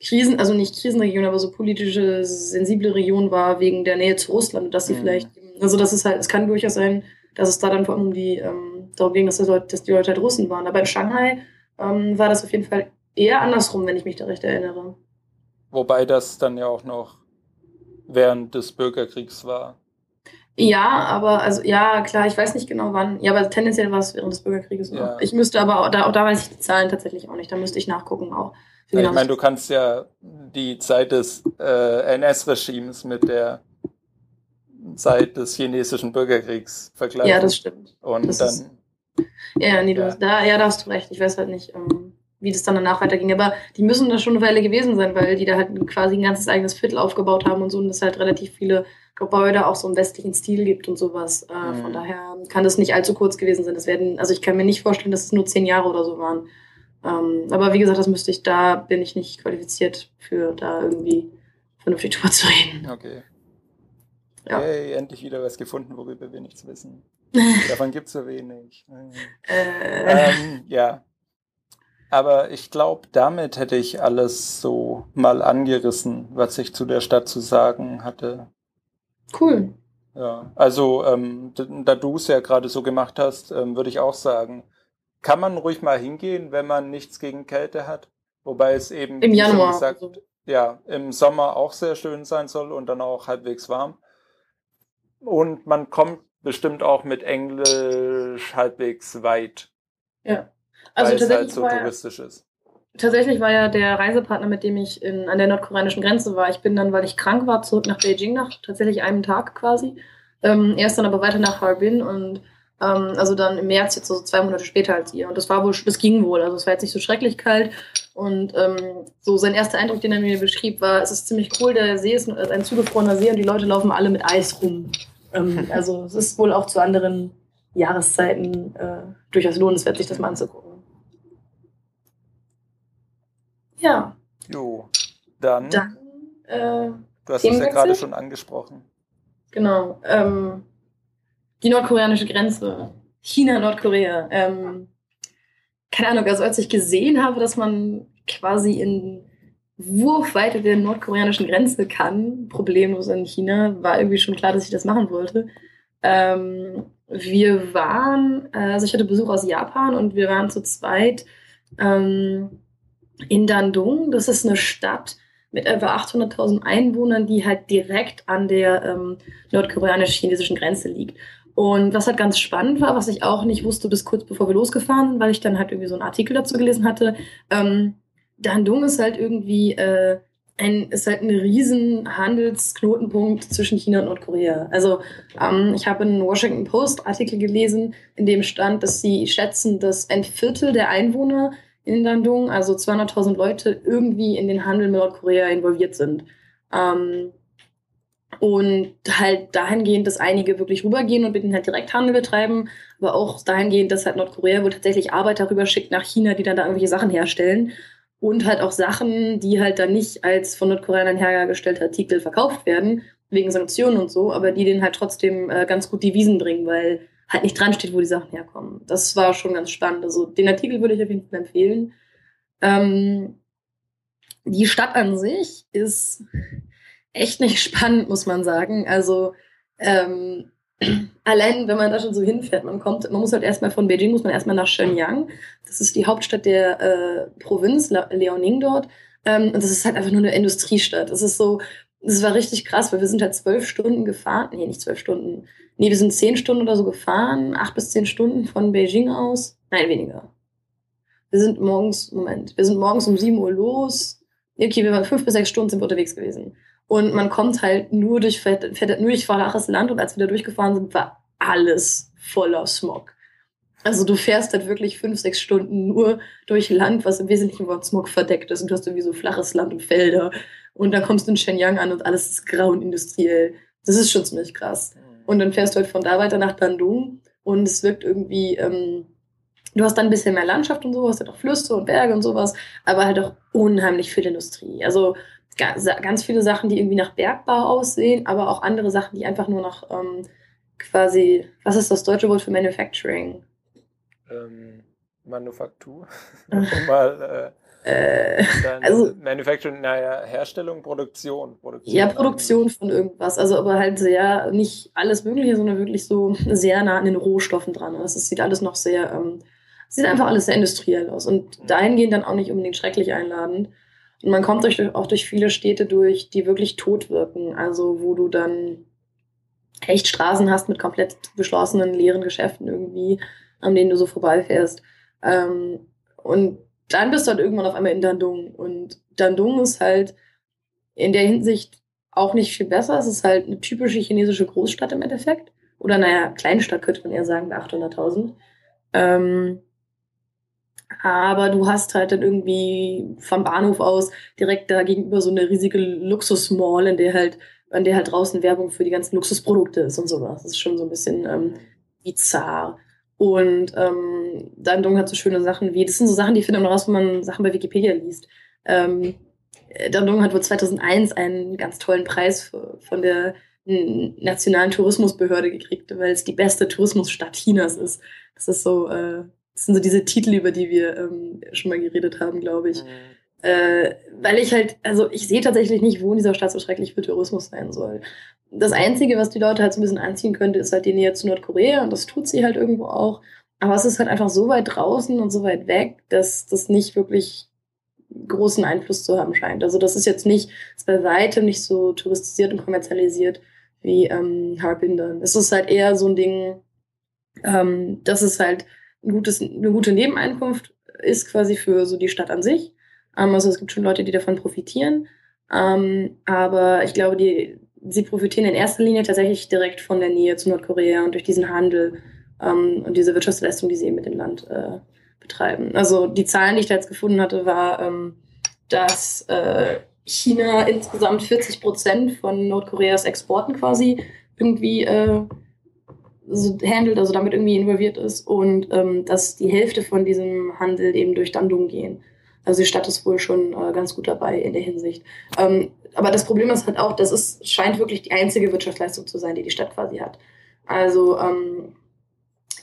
Krisen, also nicht Krisenregion, aber so politische, sensible Region war wegen der Nähe zu Russland, dass sie mhm. vielleicht, also das ist halt, es kann durchaus sein, dass es da dann vor allem um die, ähm, darum ging, dass, das Leute, dass die Leute halt Russen waren. Aber in Shanghai ähm, war das auf jeden Fall eher andersrum, wenn ich mich da recht erinnere. Wobei das dann ja auch noch während des Bürgerkriegs war. Ja, aber also ja, klar, ich weiß nicht genau wann. Ja, aber tendenziell war es während des Bürgerkrieges. Ja. Ich müsste aber auch da, auch da weiß ich die Zahlen tatsächlich auch nicht. Da müsste ich nachgucken auch. Ja, ich meine, du kannst ja die Zeit des äh, NS-Regimes mit der Zeit des chinesischen Bürgerkriegs vergleichen. Ja, das stimmt. Und das dann. Ist, ja, nee, du, ja. Da, ja, da hast du recht. Ich weiß halt nicht, ähm, wie das dann danach weiterging. Aber die müssen da schon eine Weile gewesen sein, weil die da halt quasi ein ganzes eigenes Viertel aufgebaut haben und so und es halt relativ viele Gebäude auch so im westlichen Stil gibt und sowas. Äh, mhm. Von daher kann das nicht allzu kurz gewesen sein. Das werden, also ich kann mir nicht vorstellen, dass es nur zehn Jahre oder so waren. Ähm, aber wie gesagt, das müsste ich, da bin ich nicht qualifiziert für da irgendwie vernünftig drüber zu reden. Okay. Ja. Hey, endlich wieder was gefunden, worüber wir nichts wissen. Davon gibt es so wenig. äh. ähm, ja. Aber ich glaube, damit hätte ich alles so mal angerissen, was ich zu der Stadt zu sagen hatte. Cool. Ja, also ähm, da du es ja gerade so gemacht hast, ähm, würde ich auch sagen, kann man ruhig mal hingehen, wenn man nichts gegen Kälte hat. Wobei es eben, Im Januar, gesagt, also. ja, im Sommer auch sehr schön sein soll und dann auch halbwegs warm. Und man kommt bestimmt auch mit Englisch halbwegs weit. Ja. Also weil es halt so touristisch ist. Tatsächlich war ja der Reisepartner, mit dem ich in, an der nordkoreanischen Grenze war. Ich bin dann, weil ich krank war, zurück nach Beijing nach tatsächlich einem Tag quasi. Ähm, er ist dann aber weiter nach Harbin und ähm, also dann im März jetzt so zwei Monate später als ihr. Und das war wohl, das ging wohl. Also es war jetzt nicht so schrecklich kalt. Und ähm, so sein erster Eindruck, den er mir beschrieb, war, es ist ziemlich cool, der See ist ein zugefrorener See und die Leute laufen alle mit Eis rum. Ähm, also es ist wohl auch zu anderen Jahreszeiten äh, durchaus lohnenswert, sich das mal anzugucken. Ja. Jo, dann. Dann. Äh, du hast es ja gerade schon angesprochen. Genau. Ähm, die nordkoreanische Grenze. China, Nordkorea. Ähm, keine Ahnung, also als ich gesehen habe, dass man quasi in Wurfweite der nordkoreanischen Grenze kann, problemlos in China, war irgendwie schon klar, dass ich das machen wollte. Ähm, wir waren, äh, also ich hatte Besuch aus Japan und wir waren zu zweit ähm, in Dandong. Das ist eine Stadt mit etwa 800.000 Einwohnern, die halt direkt an der ähm, nordkoreanisch-chinesischen Grenze liegt. Und was halt ganz spannend war, was ich auch nicht wusste bis kurz bevor wir losgefahren sind, weil ich dann halt irgendwie so einen Artikel dazu gelesen hatte, ähm, Dandong ist halt irgendwie äh, ein, ist halt ein riesen Handelsknotenpunkt zwischen China und Nordkorea. Also ähm, ich habe einen Washington Post Artikel gelesen, in dem stand, dass sie schätzen, dass ein Viertel der Einwohner in Dandong, also 200.000 Leute, irgendwie in den Handel mit Nordkorea involviert sind. Ähm, und halt dahingehend, dass einige wirklich rübergehen und mit denen halt Direkthandel betreiben, aber auch dahingehend, dass halt Nordkorea wohl tatsächlich Arbeiter rüberschickt nach China, die dann da irgendwelche Sachen herstellen. Und halt auch Sachen, die halt dann nicht als von Nordkoreanern hergestellte Artikel verkauft werden, wegen Sanktionen und so, aber die denen halt trotzdem äh, ganz gut Devisen bringen, weil halt nicht dran steht, wo die Sachen herkommen. Das war schon ganz spannend. Also den Artikel würde ich auf jeden Fall empfehlen. Ähm, die Stadt an sich ist echt nicht spannend, muss man sagen. Also ähm, allein, wenn man da schon so hinfährt, man kommt, man muss halt erstmal von Beijing, muss man erstmal nach Shenyang. Das ist die Hauptstadt der äh, Provinz, Liaoning dort. Ähm, und das ist halt einfach nur eine Industriestadt. Das ist so, das war richtig krass, weil wir sind halt zwölf Stunden gefahren. Nee, nicht zwölf Stunden. Nee, wir sind zehn Stunden oder so gefahren, acht bis zehn Stunden von Beijing aus. Nein, weniger. Wir sind morgens, Moment, wir sind morgens um sieben Uhr los. Okay, wir waren fünf bis sechs Stunden sind wir unterwegs gewesen. Und man kommt halt nur durch, fährt, fährt nur durch flaches Land und als wir da durchgefahren sind, war alles voller Smog. Also du fährst halt wirklich fünf, sechs Stunden nur durch Land, was im Wesentlichen von Smog verdeckt ist und du hast irgendwie so flaches Land und Felder. Und dann kommst du in Shenyang an und alles ist grau und industriell. Das ist schon ziemlich krass. Und dann fährst du halt von da weiter nach Bandung und es wirkt irgendwie, ähm, du hast dann ein bisschen mehr Landschaft und so, hast halt auch Flüsse und Berge und sowas, aber halt auch unheimlich viel Industrie. Also ganz viele Sachen, die irgendwie nach Bergbau aussehen, aber auch andere Sachen, die einfach nur nach ähm, quasi, was ist das deutsche Wort für Manufacturing? Ähm, Manufaktur. mal, äh, äh, also, Manufacturing, naja, Herstellung, Produktion, Produktion. Ja, Produktion von irgendwas. Also aber halt sehr, nicht alles Mögliche, sondern wirklich so sehr nah an den Rohstoffen dran. Das also, sieht alles noch sehr, ähm, sieht einfach alles sehr industriell aus. Und mhm. dahingehend dann auch nicht unbedingt schrecklich einladend. Und man kommt durch, auch durch viele Städte durch, die wirklich tot wirken. Also wo du dann echt Straßen hast mit komplett geschlossenen, leeren Geschäften irgendwie, an denen du so vorbeifährst. Ähm, und dann bist du halt irgendwann auf einmal in Dandung. Und Dandung ist halt in der Hinsicht auch nicht viel besser. Es ist halt eine typische chinesische Großstadt im Endeffekt. Oder naja, Kleinstadt könnte man eher sagen, bei 800.000. Ähm, aber du hast halt dann irgendwie vom Bahnhof aus direkt da gegenüber so eine riesige Luxusmall, in der halt, an der halt draußen Werbung für die ganzen Luxusprodukte ist und sowas. Das ist schon so ein bisschen ähm, bizarr. Und ähm, Dandong hat so schöne Sachen wie, das sind so Sachen, die findet man raus, wenn man Sachen bei Wikipedia liest. Ähm, Dandong hat wohl 2001 einen ganz tollen Preis von der nationalen Tourismusbehörde gekriegt, weil es die beste Tourismusstadt Chinas ist. Das ist so, äh, das sind so diese Titel, über die wir ähm, schon mal geredet haben, glaube ich. Mhm. Äh, weil ich halt, also ich sehe tatsächlich nicht, wo in dieser Stadt so schrecklich für Tourismus sein soll. Das Einzige, was die Leute halt so ein bisschen anziehen könnte, ist halt die Nähe zu Nordkorea und das tut sie halt irgendwo auch. Aber es ist halt einfach so weit draußen und so weit weg, dass das nicht wirklich großen Einfluss zu haben scheint. Also das ist jetzt nicht, ist bei weitem nicht so touristisiert und kommerzialisiert wie ähm, Harbin dann. Es ist halt eher so ein Ding, ähm, dass es halt ein gutes, eine gute Nebeneinkunft ist quasi für so die Stadt an sich. Ähm, also es gibt schon Leute, die davon profitieren. Ähm, aber ich glaube, die, sie profitieren in erster Linie tatsächlich direkt von der Nähe zu Nordkorea und durch diesen Handel ähm, und diese Wirtschaftsleistung, die sie eben mit dem Land äh, betreiben. Also die Zahlen, die ich da jetzt gefunden hatte, war, ähm, dass äh, China insgesamt 40 Prozent von Nordkoreas Exporten quasi irgendwie äh, so handelt, also damit irgendwie involviert ist und ähm, dass die Hälfte von diesem Handel eben durch Dandung gehen. Also die Stadt ist wohl schon äh, ganz gut dabei in der Hinsicht. Ähm, aber das Problem ist halt auch, das ist, scheint wirklich die einzige Wirtschaftsleistung zu sein, die die Stadt quasi hat. Also ähm,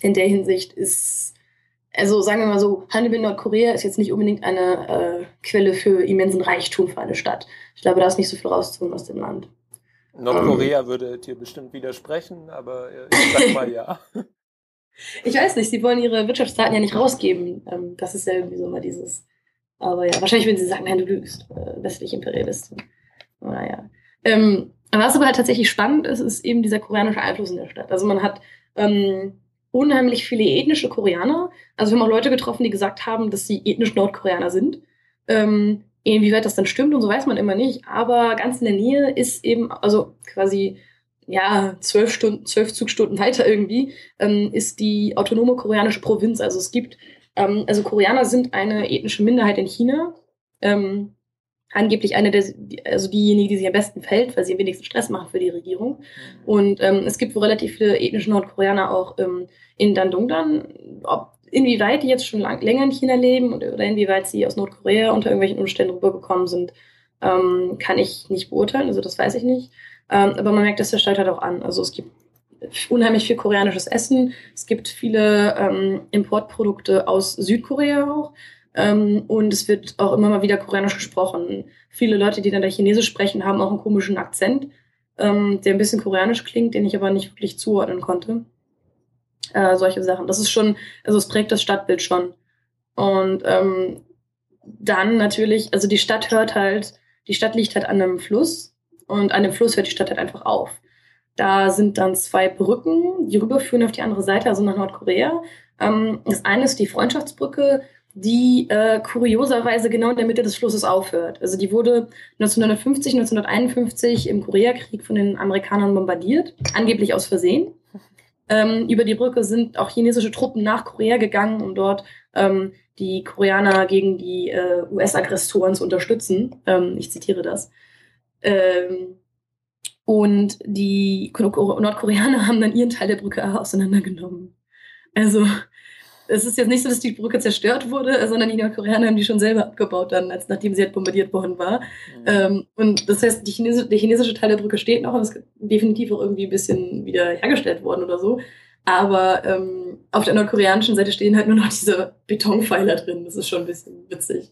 in der Hinsicht ist, also sagen wir mal so, Handel mit Nordkorea ist jetzt nicht unbedingt eine äh, Quelle für immensen Reichtum für eine Stadt. Ich glaube, da ist nicht so viel rauszuholen aus dem Land. Nordkorea ähm, würde dir bestimmt widersprechen, aber äh, ich sag mal ja. ich weiß nicht, sie wollen ihre Wirtschaftsdaten ja nicht rausgeben. Ähm, das ist ja irgendwie so mal dieses. Aber ja, wahrscheinlich würden sie sagen, nein, du lügst, äh, westliche Imperialistin. Naja. Ähm, was aber halt tatsächlich spannend ist, ist eben dieser koreanische Einfluss in der Stadt. Also man hat ähm, unheimlich viele ethnische Koreaner. Also wir haben auch Leute getroffen, die gesagt haben, dass sie ethnisch Nordkoreaner sind. Ähm, inwieweit das dann stimmt und so weiß man immer nicht. Aber ganz in der Nähe ist eben, also quasi ja, zwölf Stunden, zwölf Zugstunden weiter irgendwie, ähm, ist die autonome koreanische Provinz. Also es gibt, ähm, also Koreaner sind eine ethnische Minderheit in China. Ähm, angeblich eine der, also diejenige, die sich am besten fällt, weil sie am wenigsten Stress machen für die Regierung. Mhm. Und ähm, es gibt wohl relativ viele ethnische Nordkoreaner auch ähm, in Dandongdan. Ob, inwieweit die jetzt schon lang, länger in China leben oder inwieweit sie aus Nordkorea unter irgendwelchen Umständen rübergekommen sind, ähm, kann ich nicht beurteilen. Also das weiß ich nicht. Ähm, aber man merkt, dass der Stadt halt auch an. Also es gibt unheimlich viel koreanisches Essen. Es gibt viele ähm, Importprodukte aus Südkorea auch. Ähm, und es wird auch immer mal wieder koreanisch gesprochen. Viele Leute, die dann da Chinesisch sprechen, haben auch einen komischen Akzent, ähm, der ein bisschen koreanisch klingt, den ich aber nicht wirklich zuordnen konnte. Äh, solche Sachen. Das ist schon, also es prägt das Stadtbild schon. Und ähm, dann natürlich, also die Stadt hört halt, die Stadt liegt halt an einem Fluss und an dem Fluss hört die Stadt halt einfach auf. Da sind dann zwei Brücken, die rüberführen auf die andere Seite, also nach Nordkorea. Ähm, das eine ist die Freundschaftsbrücke, die äh, kurioserweise genau in der Mitte des Flusses aufhört. Also die wurde 1950, 1951 im Koreakrieg von den Amerikanern bombardiert, angeblich aus Versehen. Ähm, über die Brücke sind auch chinesische Truppen nach Korea gegangen, um dort ähm, die Koreaner gegen die äh, US-Aggressoren zu unterstützen. Ähm, ich zitiere das. Ähm, und die Nordkoreaner haben dann ihren Teil der Brücke auseinandergenommen. Also es ist jetzt nicht so, dass die Brücke zerstört wurde, sondern die Nordkoreaner haben die schon selber abgebaut, dann, als nachdem sie halt bombardiert worden war. Mhm. Ähm, und das heißt, die Chinese, der chinesische Teil der Brücke steht noch und ist definitiv auch irgendwie ein bisschen wieder hergestellt worden oder so. Aber ähm, auf der nordkoreanischen Seite stehen halt nur noch diese Betonpfeiler drin. Das ist schon ein bisschen witzig.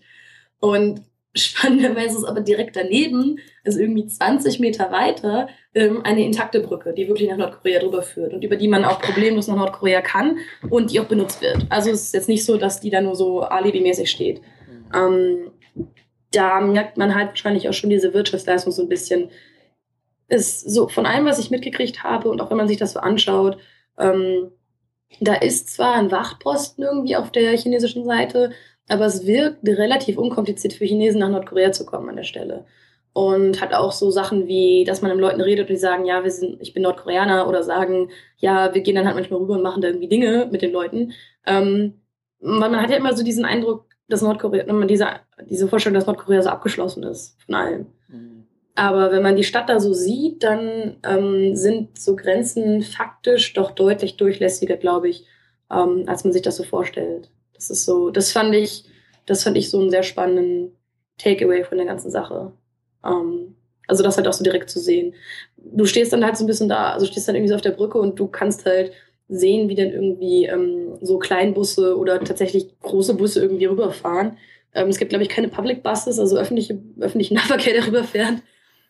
Und Spannenderweise ist aber direkt daneben, also irgendwie 20 Meter weiter, ähm, eine intakte Brücke, die wirklich nach Nordkorea drüber führt und über die man auch problemlos nach Nordkorea kann und die auch benutzt wird. Also es ist jetzt nicht so, dass die da nur so alibi-mäßig steht. Ähm, da merkt man halt wahrscheinlich auch schon diese Wirtschaftsleistung so ein bisschen. Ist so von allem, was ich mitgekriegt habe und auch wenn man sich das so anschaut, ähm, da ist zwar ein Wachposten irgendwie auf der chinesischen Seite, aber es wirkt relativ unkompliziert für Chinesen nach Nordkorea zu kommen an der Stelle. Und hat auch so Sachen wie, dass man mit Leuten redet und die sagen, ja, wir sind, ich bin Nordkoreaner oder sagen, ja, wir gehen dann halt manchmal rüber und machen da irgendwie Dinge mit den Leuten. Ähm, weil man hat ja immer so diesen Eindruck, dass Nordkorea, man diese, diese Vorstellung, dass Nordkorea so abgeschlossen ist von allem. Mhm. Aber wenn man die Stadt da so sieht, dann ähm, sind so Grenzen faktisch doch deutlich durchlässiger, glaube ich, ähm, als man sich das so vorstellt. Das ist so, das fand ich, das fand ich so einen sehr spannenden Takeaway von der ganzen Sache. Ähm, Also das halt auch so direkt zu sehen. Du stehst dann halt so ein bisschen da, also stehst dann irgendwie so auf der Brücke und du kannst halt sehen, wie dann irgendwie ähm, so Kleinbusse oder tatsächlich große Busse irgendwie rüberfahren. Ähm, es gibt, glaube ich, keine Public Buses, also öffentliche, öffentlichen Nahverkehr, der rüberfährt.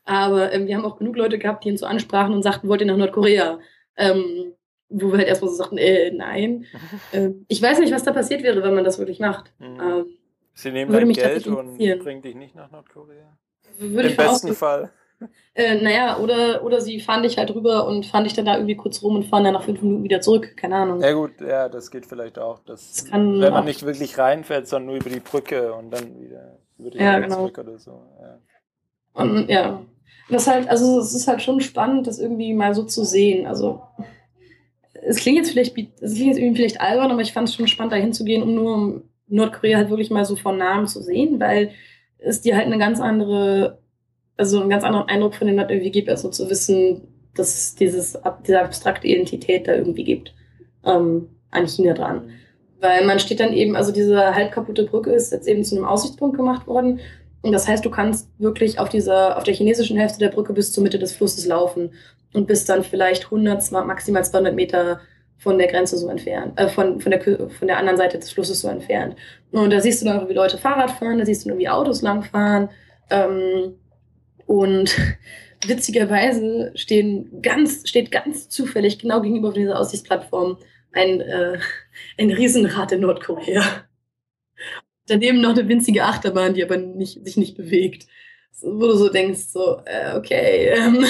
Aber ähm, wir haben auch genug Leute gehabt, die ihn so ansprachen und sagten, wollt ihr nach Nordkorea? Ähm, wo wir halt erstmal so sagten, äh, nein. ähm, ich weiß nicht, was da passiert wäre, wenn man das wirklich macht. Mhm. Ähm, Sie nehmen dein Geld und bringen dich nicht nach Nordkorea? Würde Im besten Fall. Äh, naja, oder, oder sie fahren dich halt rüber und fahren dich dann da irgendwie kurz rum und fahren dann nach fünf Minuten wieder zurück. Keine Ahnung. Ja gut, ja, das geht vielleicht auch. Das, das kann wenn man nicht wirklich reinfährt, sondern nur über die Brücke und dann wieder über die ja, genau. zurück oder so. Ja. Und ja, das halt, also es ist halt schon spannend, das irgendwie mal so zu sehen. Also es klingt jetzt vielleicht, es klingt jetzt irgendwie vielleicht albern, aber ich fand es schon spannend, da hinzugehen, um nur Nordkorea halt wirklich mal so von Namen zu sehen, weil es dir halt eine ganz andere also einen ganz anderen Eindruck von dem Land irgendwie gibt, also zu wissen, dass es dieses, diese abstrakte Identität da irgendwie gibt ähm, an China dran. Weil man steht dann eben, also diese halb kaputte Brücke ist jetzt eben zu einem Aussichtspunkt gemacht worden. Das heißt, du kannst wirklich auf dieser, auf der chinesischen Hälfte der Brücke bis zur Mitte des Flusses laufen und bist dann vielleicht 100, maximal 200 Meter von der Grenze so entfernt, äh, von, von, der, von der anderen Seite des Flusses so entfernt. Und da siehst du dann, wie Leute Fahrrad fahren, da siehst du irgendwie Autos langfahren. Ähm, und witzigerweise stehen ganz, steht ganz zufällig genau gegenüber dieser Aussichtsplattform ein, äh, ein Riesenrad in Nordkorea. Daneben noch eine winzige Achterbahn, die aber nicht, sich nicht bewegt. Wo du so denkst, so, äh, okay. Ähm.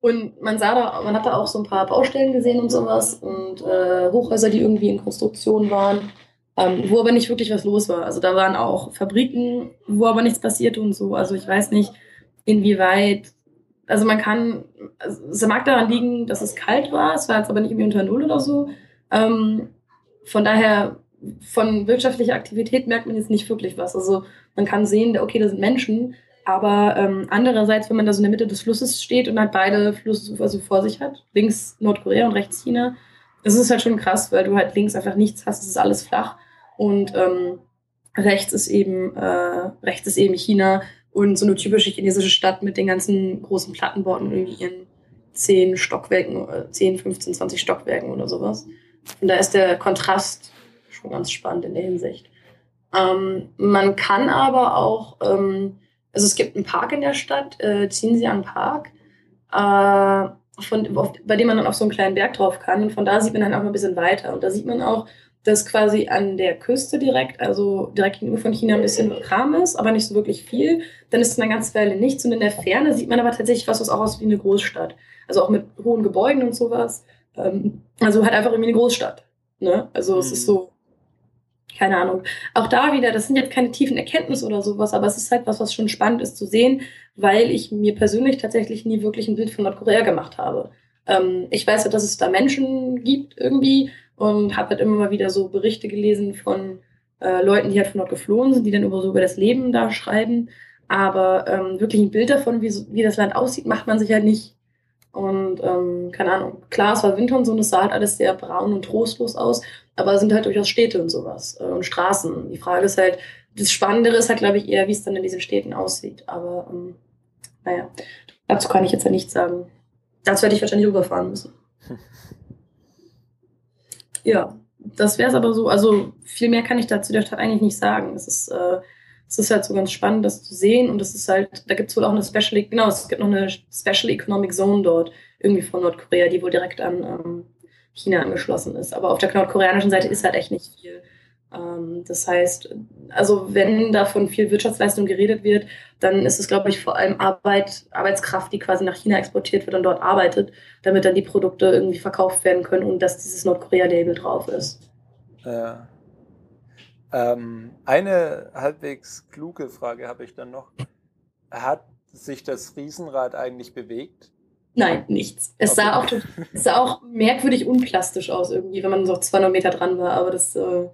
Und man sah da, man hat da auch so ein paar Baustellen gesehen und sowas und äh, Hochhäuser, die irgendwie in Konstruktion waren ähm, wo aber nicht wirklich was los war. Also da waren auch Fabriken, wo aber nichts passierte und so. Also ich weiß nicht, inwieweit, also man kann, also es mag daran liegen, dass es kalt war, es war jetzt aber nicht irgendwie unter Null oder so. Ähm, von daher, von wirtschaftlicher Aktivität merkt man jetzt nicht wirklich was. Also man kann sehen, okay, da sind Menschen, aber ähm, andererseits, wenn man da so in der Mitte des Flusses steht und halt beide Flussufer so vor sich hat, links Nordkorea und rechts China, das ist halt schon krass, weil du halt links einfach nichts hast, es ist alles flach. Und ähm, rechts ist eben äh, rechts ist eben China und so eine typische chinesische Stadt mit den ganzen großen Plattenbauten irgendwie in zehn Stockwerken, 10, 15, 20 Stockwerken oder sowas. Und da ist der Kontrast schon ganz spannend in der Hinsicht. Ähm, man kann aber auch, ähm, also es gibt einen Park in der Stadt, äh, Xinjiang Park, äh, von, auf, bei dem man dann auf so einen kleinen Berg drauf kann. Und von da sieht man dann auch mal ein bisschen weiter. Und da sieht man auch dass quasi an der Küste direkt, also direkt gegenüber von China ein bisschen Kram ist, aber nicht so wirklich viel. Dann ist es eine ganze Weile nichts und in der Ferne sieht man aber tatsächlich was, was auch aussieht wie eine Großstadt. Also auch mit hohen Gebäuden und sowas. Ähm, also halt einfach irgendwie eine Großstadt. Ne? Also mhm. es ist mhm. so, keine Ahnung. Auch da wieder, das sind jetzt keine tiefen Erkenntnisse oder sowas, aber es ist halt was, was schon spannend ist zu sehen, weil ich mir persönlich tatsächlich nie wirklich ein Bild von Nordkorea gemacht habe. Ähm, ich weiß ja, dass es da Menschen gibt irgendwie und habe halt immer mal wieder so Berichte gelesen von äh, Leuten, die halt von dort geflohen sind, die dann über so über das Leben da schreiben. Aber ähm, wirklich ein Bild davon, wie, wie das Land aussieht, macht man sich halt nicht. Und ähm, keine Ahnung, klar, es war Winter und so und es sah halt alles sehr braun und trostlos aus, aber es sind halt durchaus Städte und sowas äh, und Straßen. Die Frage ist halt, das Spannendere ist halt, glaube ich, eher, wie es dann in diesen Städten aussieht. Aber ähm, naja, dazu kann ich jetzt ja nichts sagen. Dazu hätte ich wahrscheinlich rüberfahren müssen. Ja, das wäre es aber so. Also viel mehr kann ich dazu der Stadt eigentlich nicht sagen. Es ist, äh, es ist halt so ganz spannend, das zu sehen. Und es ist halt, da gibt es wohl auch eine Special, genau, es gibt noch eine Special Economic Zone dort, irgendwie von Nordkorea, die wohl direkt an ähm, China angeschlossen ist. Aber auf der nordkoreanischen Seite ist halt echt nicht viel. Ähm, das heißt, also wenn davon viel Wirtschaftsleistung geredet wird, dann ist es, glaube ich, vor allem Arbeit, Arbeitskraft, die quasi nach China exportiert wird und dort arbeitet, damit dann die Produkte irgendwie verkauft werden können und dass dieses Nordkorea-Label drauf ist. Ja. Ähm, eine halbwegs kluge Frage habe ich dann noch. Hat sich das Riesenrad eigentlich bewegt? Nein, nichts. Es, okay. sah auch, es sah auch merkwürdig unplastisch aus irgendwie, wenn man so 200 Meter dran war, aber das äh,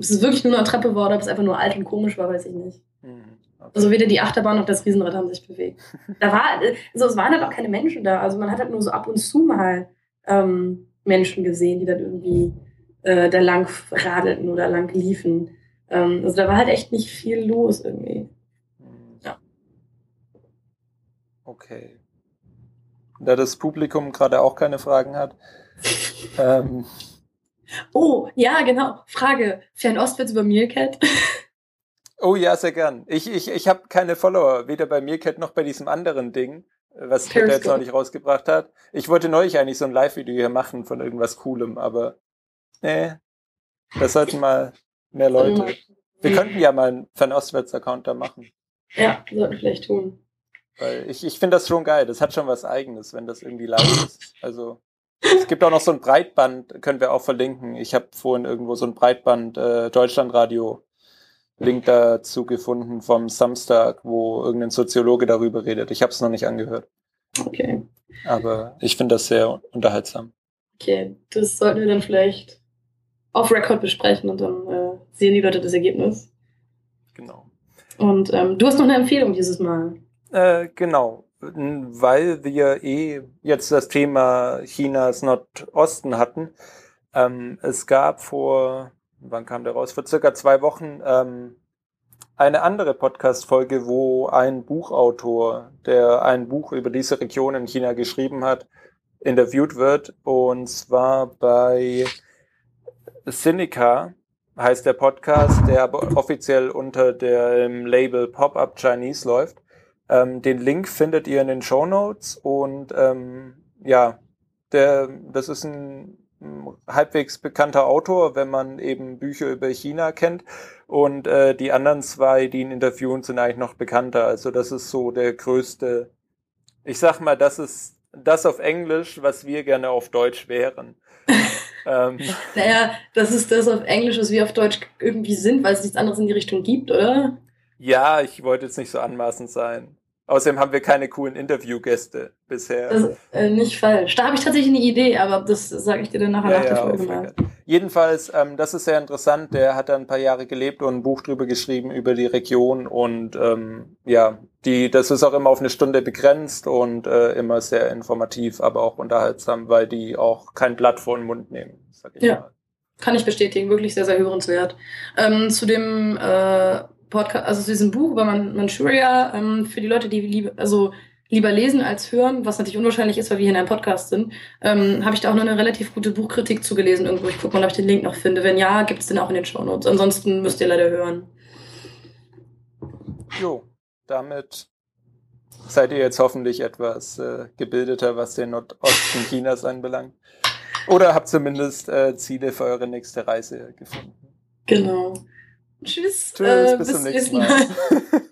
ob es wirklich nur eine Treppe war oder ob es einfach nur alt und komisch war, weiß ich nicht. Mhm. Okay. Also weder die Achterbahn noch das Riesenrad haben sich bewegt. Da war, also es waren halt auch keine Menschen da. Also man hat halt nur so ab und zu mal ähm, Menschen gesehen, die dann irgendwie äh, da lang radelten oder lang liefen. Ähm, also da war halt echt nicht viel los irgendwie. Mhm. Ja. Okay. Da das Publikum gerade auch keine Fragen hat. ähm. Oh, ja, genau. Frage. Fernostwärts über Meerkat? oh ja, sehr gern. Ich, ich, ich habe keine Follower, weder bei Meerkat noch bei diesem anderen Ding, was Twitter jetzt noch nicht rausgebracht hat. Ich wollte neulich eigentlich so ein Live-Video hier machen von irgendwas Coolem, aber nee, das sollten mal mehr Leute. Wir könnten ja mal einen Fernostwärts-Account da machen. Ja, sollten wir vielleicht tun. Weil ich, ich finde das schon geil. Das hat schon was Eigenes, wenn das irgendwie live ist. Also es gibt auch noch so ein Breitband, können wir auch verlinken. Ich habe vorhin irgendwo so ein Breitband äh, Deutschlandradio Link dazu gefunden vom Samstag, wo irgendein Soziologe darüber redet. Ich habe es noch nicht angehört. Okay. Aber ich finde das sehr unterhaltsam. Okay, das sollten wir dann vielleicht auf Record besprechen und dann äh, sehen die Leute das Ergebnis. Genau. Und ähm, du hast noch eine Empfehlung dieses Mal. Äh, genau, weil wir eh jetzt das Thema Chinas Nordosten hatten. Ähm, es gab vor, wann kam der raus? Vor circa zwei Wochen ähm, eine andere Podcast-Folge, wo ein Buchautor, der ein Buch über diese Region in China geschrieben hat, interviewt wird. Und zwar bei Sinica heißt der Podcast, der offiziell unter dem Label Pop-Up Chinese läuft. Ähm, den Link findet ihr in den Show Notes und ähm, ja, der, das ist ein halbwegs bekannter Autor, wenn man eben Bücher über China kennt. Und äh, die anderen zwei, die ihn interviewen, sind eigentlich noch bekannter. Also das ist so der größte, ich sag mal, das ist das auf Englisch, was wir gerne auf Deutsch wären. Ähm, naja, das ist das auf Englisch, was wir auf Deutsch irgendwie sind, weil es nichts anderes in die Richtung gibt, oder? Ja, ich wollte jetzt nicht so anmaßend sein. Außerdem haben wir keine coolen Interviewgäste bisher. Das ist äh, nicht falsch. Da habe ich tatsächlich eine Idee, aber das sage ich dir dann nachher ja, nach der ja, Folge mal. Jedenfalls, ähm, das ist sehr interessant. Der hat da ein paar Jahre gelebt und ein Buch drüber geschrieben über die Region und ähm, ja, die, das ist auch immer auf eine Stunde begrenzt und äh, immer sehr informativ, aber auch unterhaltsam, weil die auch kein Blatt vor den Mund nehmen. Sag ich ja, mal. kann ich bestätigen. Wirklich sehr, sehr hörenswert. Ähm, zu dem äh, Podcast, also zu diesem Buch über Man Manchuria, ähm, für die Leute, die lieber, also lieber lesen als hören, was natürlich unwahrscheinlich ist, weil wir hier in einem Podcast sind, ähm, habe ich da auch noch eine relativ gute Buchkritik zugelesen irgendwo. Ich gucke mal, ob ich den Link noch finde. Wenn ja, gibt es den auch in den Shownotes. Ansonsten müsst ihr leider hören. Jo, damit seid ihr jetzt hoffentlich etwas äh, gebildeter, was den Nordosten Chinas anbelangt. Oder habt zumindest äh, Ziele für eure nächste Reise gefunden. Genau. Tschüss. Tschüss, äh, bis, bis zum nächsten Mal. mal.